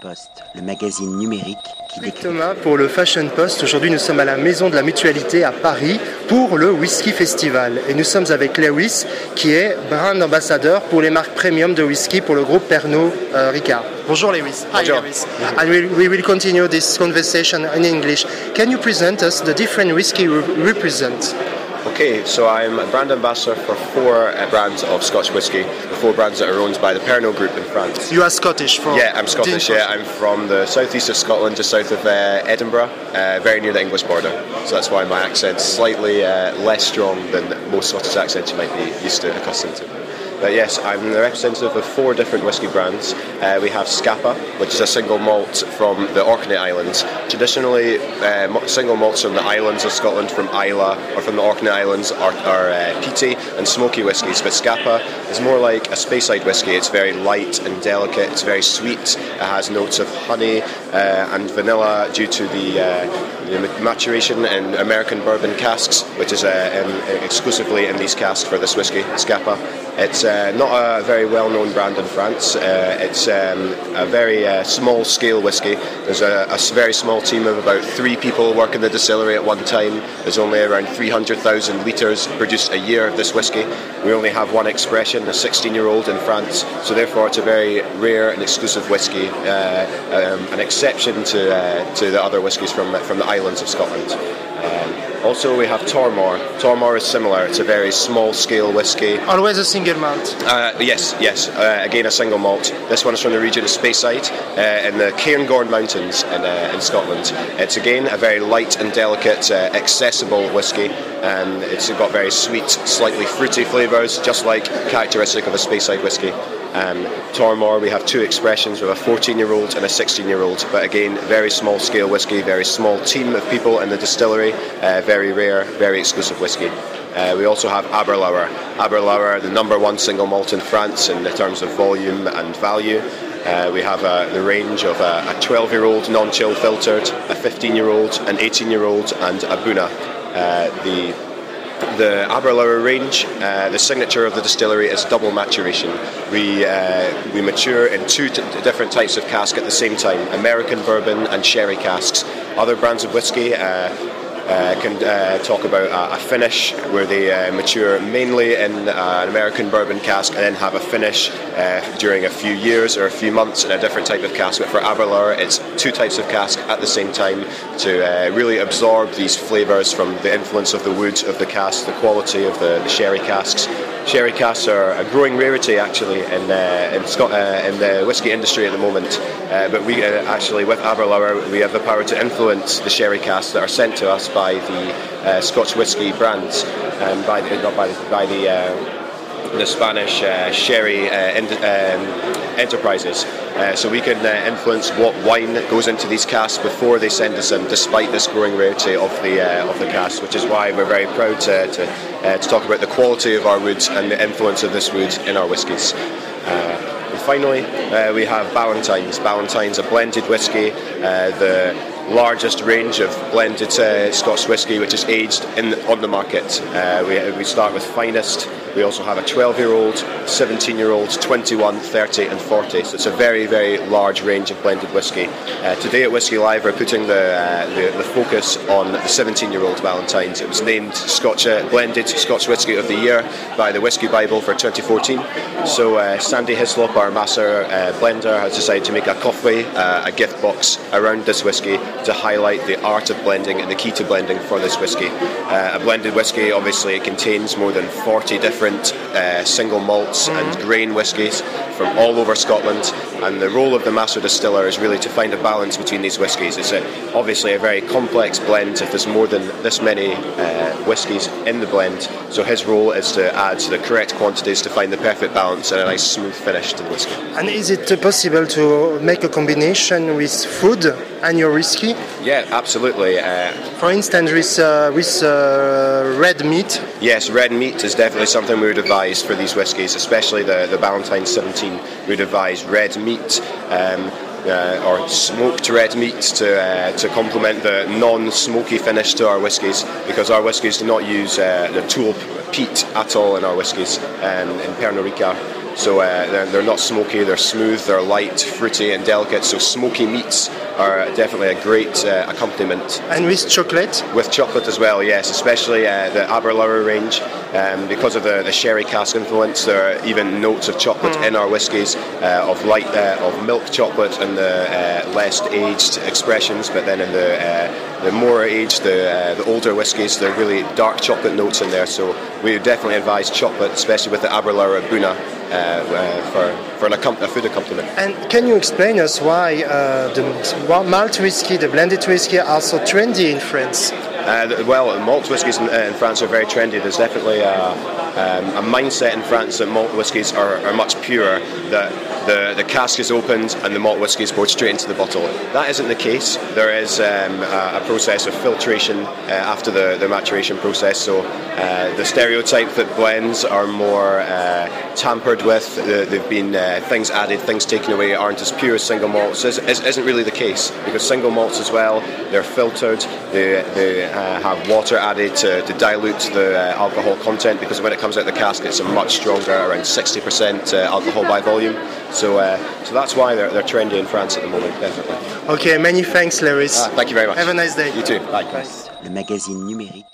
Post, le magazine numérique qui décrit... Thomas pour le Fashion Post. Aujourd'hui, nous sommes à la Maison de la Mutualité à Paris pour le Whisky Festival. Et nous sommes avec Lewis, qui est brand ambassadeur pour les marques premium de whisky pour le groupe Pernod euh, Ricard. Bonjour Lewis. Hi Bonjour. Lewis. And we, we, will continue this conversation in English. Can you present us the different whisky you represent? Okay, so I'm a brand ambassador for four uh, brands of Scotch whisky, the four brands that are owned by the Pernod Group in France. You are Scottish from? Yeah, I'm Scottish. Yeah, I'm from the southeast of Scotland, just south of uh, Edinburgh, uh, very near the English border. So that's why my accent's slightly uh, less strong than most Scottish accents you might be used to accustomed to. Yes, I'm the representative of four different whisky brands. Uh, we have Scapa, which is a single malt from the Orkney Islands. Traditionally, uh, single malts from the islands of Scotland, from Islay or from the Orkney Islands, are, are uh, peaty and smoky whiskies. But Scapa is more like a Speyside whisky. It's very light and delicate. It's very sweet. It has notes of honey uh, and vanilla due to the, uh, the, maturation in American bourbon casks, which is uh, exclusively in these casks for this whisky, Scapa. It's uh, not a very well known brand in France. Uh, it's um, a very uh, small scale whisky. There's a, a, very small team of about three people working the distillery at one time. There's only around 300,000 litres produced a year of this whisky. We only have one expression, a 16 year old in France, so therefore it's a very rare and exclusive whisky, uh, um, an exception to, uh, to the other whiskies from, from the islands of Scotland. Um, also, we have Tormore. Tormore is similar. It's a very small scale whisky. Always a single malt. Uh, yes, yes. Uh, again, a single malt. This one is from the region of Speyside uh, in the Cairngorm Mountains in, uh, in Scotland. It's again a very light and delicate, uh, accessible whisky, and it's got very sweet, slightly fruity flavours, just like characteristic of a Speyside whisky. Um, we have two expressions with a 14 year old and a 16 year old, but again, very small scale whisky, very small team of people in the distillery, uh, very rare, very exclusive whisky. Uh, we also have Aberlour. Aberlour, the number one single malt in France in terms of volume and value. Uh, we have uh, the range of uh, a 12 year old non chill filtered, a 15 year old, an 18 year old, and A'bunadh. Uh, the the Aberlour range, uh, the signature of the distillery is double maturation. We, uh, we mature in two t- different types of cask at the same time American bourbon and sherry casks. Other brands of whiskey uh, uh, can uh, talk about a, a, finish where they uh, mature mainly in uh, an American bourbon cask and then have a finish uh, during a few years or a few months in a different type of cask. But for Aberlour, it's two types of cask at the same time to uh, really absorb these flavours from the influence of the wood of the cask, the quality of the, the sherry casks. Sherry casks are a growing rarity actually in in, Scot- in the whisky industry at the moment. but we actually, with Aberlour, we have the power to influence the sherry casks that are sent to us by the uh, Scotch whisky brands, um, by the, not by the, by the uh, the Spanish uh, sherry uh, um, enterprises. Uh, so we can uh, influence what wine goes into these casks before they send us them, despite this growing rarity of the uh, of the casks. Which is why we're very proud to to, uh, to, talk about the quality of our woods and the influence of this wood in our whiskies. and finally, we have Ballantine's. Ballantine's a blended whiskey. the largest range of blended uh, Scotch whisky which is aged in on the market. Uh, we, we start with finest. We also have a 12 year old, 17 year old, 21, 30, and 40. So it's a very, very large range of blended whisky. Uh, today at Whisky Live, we're putting the, uh, the, the, focus on the 17 year old Ballantine's. It was named Scotch uh, Blended Scotch Whisky of the Year by the Whisky Bible for 2014. So uh, Sandy Hislop, our master blender, has decided to make a coffee, a gift box around this whisky to highlight the art of blending and the key to blending for this whisky. Uh, a blended whisky, obviously, it contains more than 40 different uh, single malts mm-hmm. and grain whiskies from all over Scotland, and the role of the master distiller is really to find a balance between these whiskies. It's a, obviously a very complex blend if there's more than this many uh, whiskies in the blend, so his role is to add the correct quantities to find the perfect balance and a nice smooth finish to the whiskey. And is it possible to make a combination with food and your whiskey? Yeah, absolutely. Uh, For instance, with, uh, with uh, red meat? Yes, red meat is definitely something we would advise for these whiskies, especially the, the Ballantine's 17. We'd advise red meat. Um, uh, or smoked red meat to uh, to complement the non-smoky finish to our whiskies because our whiskies do not use uh, the tulip peat at all in our whiskies um, in Pernod Ricard. So uh, they're, they're not smoky, they're smooth, they're light, fruity, and delicate. So smoky meats are definitely a great uh, accompaniment. And with chocolate? With chocolate as well, yes, especially uh, the Aberlour range. Um, because of the, the sherry cask influence, there are even notes of chocolate mm. in our whiskies, uh, of light, uh, of milk chocolate and the uh, less aged expressions. But then in the uh, the more aged, the the older whiskies, there are really dark chocolate notes in there. So we definitely advise chocolate, especially with the Aberlour Buna. Uh, uh, for, for an a food accompaniment. And can you explain us why uh, the malt whiskey, the blended whiskey, are so trendy in France? Uh, well, malt whiskies in, in, France are very trendy. There's definitely a, um, a mindset in France that malt whiskies are, are much purer, that the, the cask is opened and the malt whisky is poured straight into the bottle. That isn't the case. There is um, a, a, process of filtration uh, after the, the maturation process. So uh, the stereotype that blends are more uh, tampered with, they've been uh, things added, things taken away, aren't as pure as single malts, is, isn't really the case. Because single malts as well, they're filtered, they, they uh, have water added to, to dilute the uh, alcohol content because when it comes out the cask, it's a much stronger, around 60% alcohol by volume. So, uh, so that's why they're, they're trendy in France at the moment, definitely. Okay, many thanks, Lewis. Ah, thank you very much. Have a nice day. You too. Bye. Le magazine numérique